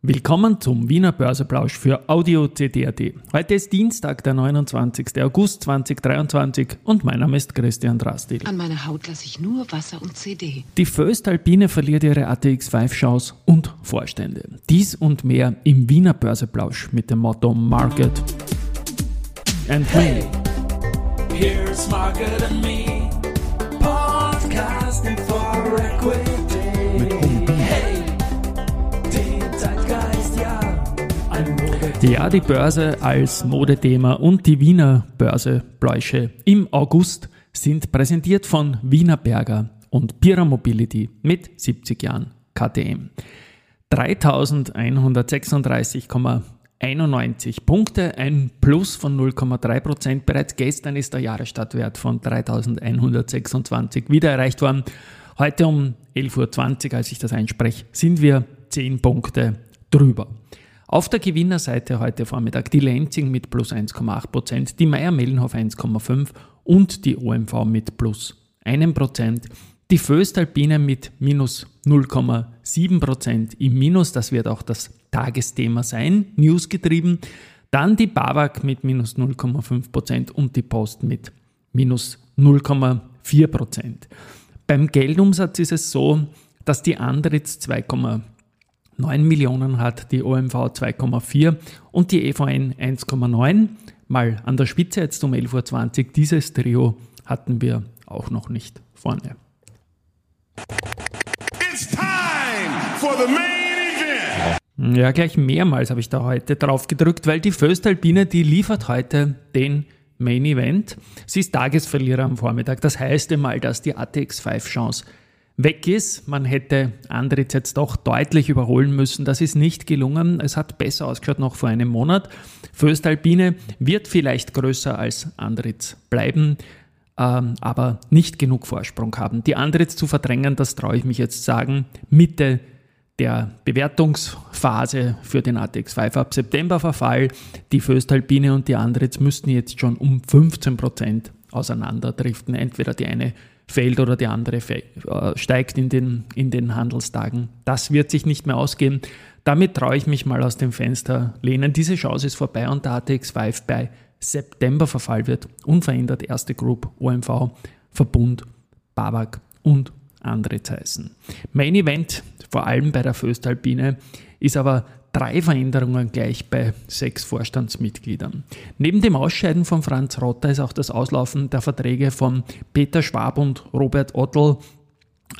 Willkommen zum Wiener Börseplausch für Audio CD.at. Heute ist Dienstag, der 29. August 2023 und mein Name ist Christian Drastil. An meiner Haut lasse ich nur Wasser und CD. Die Föstalpine verliert ihre ATX 5 Shows und Vorstände. Dies und mehr im Wiener Börseplausch mit dem Motto Market and Hey, here's Market and Me, podcasting for equity. Ja, die Börse als Modethema und die Wiener Börsebläusche im August sind präsentiert von Wiener Berger und Pira Mobility mit 70 Jahren KTM. 3136,91 Punkte, ein Plus von 0,3 Prozent. Bereits gestern ist der Jahresstartwert von 3126 wieder erreicht worden. Heute um 11.20 Uhr, als ich das einspreche, sind wir 10 Punkte drüber. Auf der Gewinnerseite heute Vormittag die Lenzing mit plus 1,8 Prozent, die Meier-Mellenhof 1,5 und die OMV mit plus 1 Prozent. Die Föstalpine mit minus 0,7 Prozent im Minus, das wird auch das Tagesthema sein, newsgetrieben. Dann die BAWAG mit minus 0,5 Prozent und die Post mit minus 0,4 Prozent. Beim Geldumsatz ist es so, dass die Andritz 2,9 Millionen hat, die OMV 2,4 und die EVN 1,9. Mal an der Spitze jetzt um 11.20 Uhr. Dieses Trio hatten wir auch noch nicht vorne. It's time for the main event. Ja, gleich mehrmals habe ich da heute drauf gedrückt, weil die Föstalpine, die liefert heute den Main Event. Sie ist Tagesverlierer am Vormittag. Das heißt einmal, dass die ATX 5 Chance weg ist. Man hätte Andritz jetzt doch deutlich überholen müssen. Das ist nicht gelungen. Es hat besser ausgeschaut noch vor einem Monat. Föstalpine wird vielleicht größer als Andritz bleiben, ähm, aber nicht genug Vorsprung haben. Die Andritz zu verdrängen, das traue ich mich jetzt sagen, Mitte der Bewertungsphase für den ATX 5 ab September Verfall. Die Föstalpine und die Andritz müssten jetzt schon um 15% auseinanderdriften. Entweder die eine fällt oder die andere äh, steigt in den, in den Handelstagen. Das wird sich nicht mehr ausgehen. Damit traue ich mich mal aus dem Fenster lehnen. Diese Chance ist vorbei und der ATX 5 bei September Verfall wird unverändert erste Group, OMV, Verbund, Babak und andere heißen. Main Event, vor allem bei der Föstalpine, ist aber drei Veränderungen gleich bei sechs Vorstandsmitgliedern. Neben dem Ausscheiden von Franz Rotter ist auch das Auslaufen der Verträge von Peter Schwab und Robert Ottl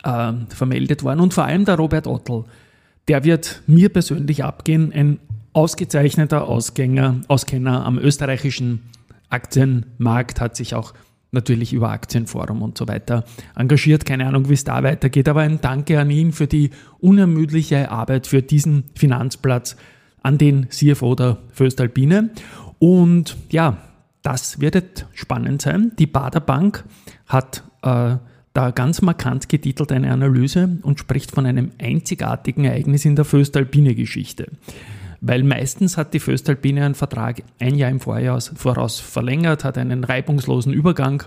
äh, vermeldet worden. Und vor allem der Robert Ottl, der wird mir persönlich abgehen, ein ausgezeichneter Ausgänger, Auskenner am österreichischen Aktienmarkt, hat sich auch natürlich über Aktienforum und so weiter engagiert. Keine Ahnung, wie es da weitergeht, aber ein Danke an ihn für die unermüdliche Arbeit für diesen Finanzplatz, an den CFO der Föstalpine. Und ja, das wird spannend sein. Die Bader Bank hat äh, da ganz markant getitelt eine Analyse und spricht von einem einzigartigen Ereignis in der Föstalpine-Geschichte. Weil meistens hat die Föstalpine einen Vertrag ein Jahr im Vorjahr voraus verlängert, hat einen reibungslosen Übergang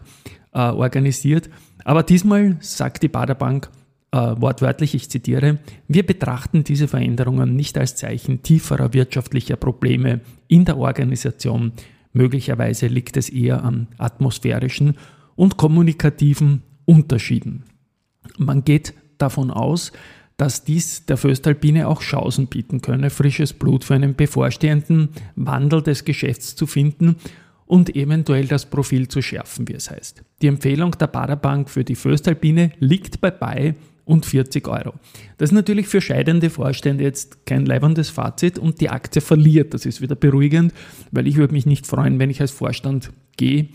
äh, organisiert. Aber diesmal sagt die Bader Bank äh, wortwörtlich, ich zitiere, wir betrachten diese Veränderungen nicht als Zeichen tieferer wirtschaftlicher Probleme in der Organisation. Möglicherweise liegt es eher an atmosphärischen und kommunikativen Unterschieden. Man geht davon aus, dass dies der Föstalpine auch Chancen bieten könne, frisches Blut für einen bevorstehenden Wandel des Geschäfts zu finden und eventuell das Profil zu schärfen, wie es heißt. Die Empfehlung der Baderbank für die Föstalpine liegt bei bei und 40 Euro. Das ist natürlich für scheidende Vorstände jetzt kein leibendes Fazit und die Aktie verliert. Das ist wieder beruhigend, weil ich würde mich nicht freuen, wenn ich als Vorstand gehe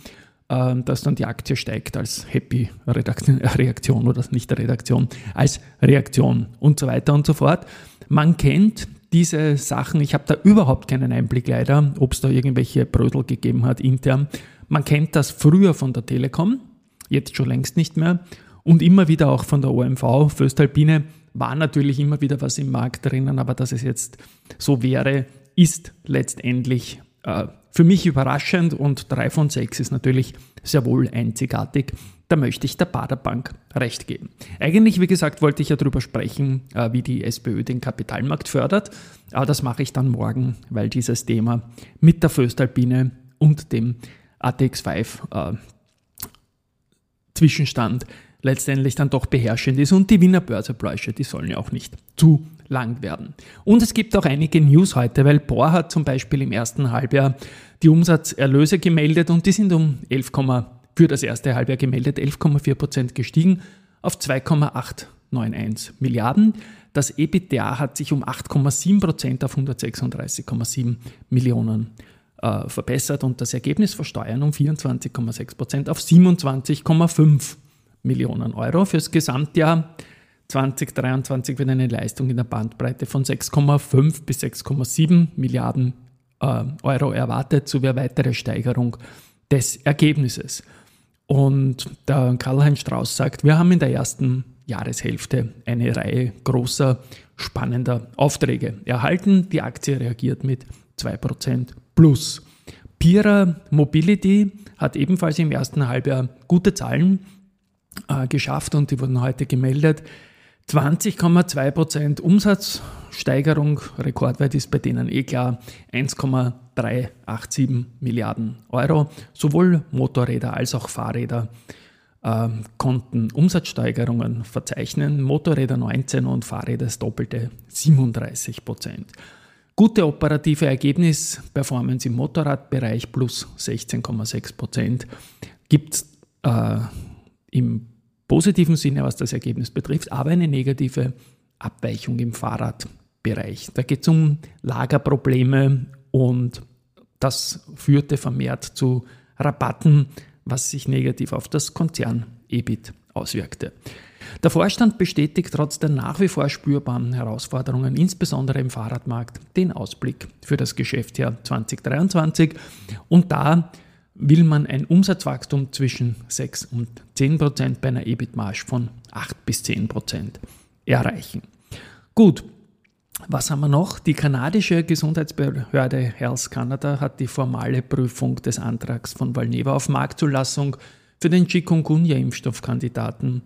dass dann die Aktie steigt als Happy Reaktion oder nicht Redaktion, als Reaktion und so weiter und so fort. Man kennt diese Sachen, ich habe da überhaupt keinen Einblick leider, ob es da irgendwelche Brödel gegeben hat intern. Man kennt das früher von der Telekom, jetzt schon längst nicht mehr und immer wieder auch von der OMV, Föstalpine war natürlich immer wieder was im Markt drinnen, aber dass es jetzt so wäre, ist letztendlich äh, für mich überraschend und 3 von 6 ist natürlich sehr wohl einzigartig. Da möchte ich der Baderbank recht geben. Eigentlich, wie gesagt, wollte ich ja darüber sprechen, äh, wie die SPÖ den Kapitalmarkt fördert, aber das mache ich dann morgen, weil dieses Thema mit der Föstalpine und dem ATX5 äh, Zwischenstand letztendlich dann doch beherrschend ist und die Wiener Börsebläusche, die sollen ja auch nicht zu lang werden. Und es gibt auch einige News heute, weil Bohr hat zum Beispiel im ersten Halbjahr die Umsatzerlöse gemeldet und die sind um 11, für das erste Halbjahr gemeldet 11,4 Prozent gestiegen auf 2,891 Milliarden. Das EBITDA hat sich um 8,7 Prozent auf 136,7 Millionen äh, verbessert und das Ergebnis vor Steuern um 24,6 Prozent auf 27,5 Millionen Euro. Fürs Gesamtjahr 2023 wird eine Leistung in der Bandbreite von 6,5 bis 6,7 Milliarden äh, Euro erwartet, sowie eine weitere Steigerung des Ergebnisses. Und der Karl-Heinz Strauß sagt, wir haben in der ersten Jahreshälfte eine Reihe großer, spannender Aufträge erhalten. Die Aktie reagiert mit 2% plus. Pira Mobility hat ebenfalls im ersten Halbjahr gute Zahlen äh, geschafft und die wurden heute gemeldet. 20,2% Umsatzsteigerung, rekordweit ist bei denen eh klar 1,387 Milliarden Euro. Sowohl Motorräder als auch Fahrräder äh, konnten Umsatzsteigerungen verzeichnen. Motorräder 19 und Fahrräder das doppelte 37% Gute operative Ergebnisperformance im Motorradbereich plus 16,6% Gibt es äh, im positiven Sinne, was das Ergebnis betrifft, aber eine negative Abweichung im Fahrradbereich. Da geht es um Lagerprobleme und das führte vermehrt zu Rabatten, was sich negativ auf das Konzern-EBIT auswirkte. Der Vorstand bestätigt trotz der nach wie vor spürbaren Herausforderungen, insbesondere im Fahrradmarkt, den Ausblick für das Geschäftsjahr 2023 und da will man ein Umsatzwachstum zwischen 6 und 10 Prozent bei einer EBIT-Marge von 8 bis 10 Prozent erreichen. Gut, was haben wir noch? Die kanadische Gesundheitsbehörde Health Canada hat die formale Prüfung des Antrags von Valneva auf Marktzulassung für den Chikungunya-Impfstoffkandidaten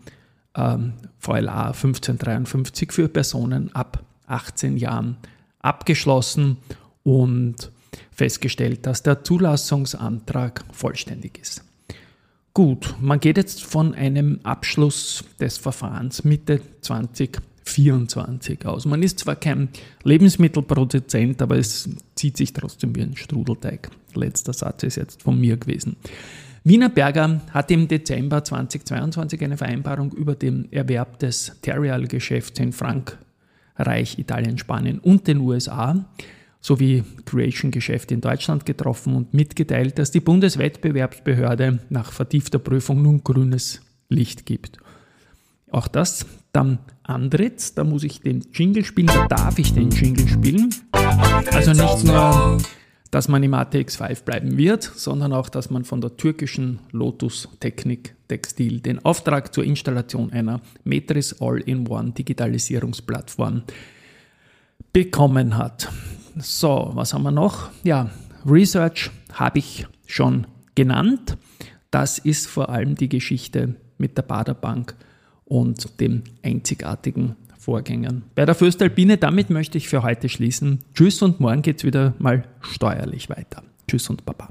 ähm, VLA 1553 für Personen ab 18 Jahren abgeschlossen und festgestellt, dass der Zulassungsantrag vollständig ist. Gut, man geht jetzt von einem Abschluss des Verfahrens Mitte 2024 aus. Man ist zwar kein Lebensmittelproduzent, aber es zieht sich trotzdem wie ein Strudelteig. Letzter Satz ist jetzt von mir gewesen. Wiener Berger hat im Dezember 2022 eine Vereinbarung über den Erwerb des Terrial-Geschäfts in Frankreich, Italien, Spanien und den USA sowie Creation-Geschäfte in Deutschland getroffen und mitgeteilt, dass die Bundeswettbewerbsbehörde nach vertiefter Prüfung nun grünes Licht gibt. Auch das dann Andritz, da muss ich den Jingle spielen, da darf ich den Jingle spielen. Also nicht nur, dass man im ATX5 bleiben wird, sondern auch, dass man von der türkischen Lotus Technik Textil den Auftrag zur Installation einer Metris All-in-One Digitalisierungsplattform bekommen hat. So, was haben wir noch? Ja, Research habe ich schon genannt. Das ist vor allem die Geschichte mit der Baderbank und den einzigartigen Vorgängen. Bei der Föstalpine, damit möchte ich für heute schließen. Tschüss und morgen geht es wieder mal steuerlich weiter. Tschüss und Baba.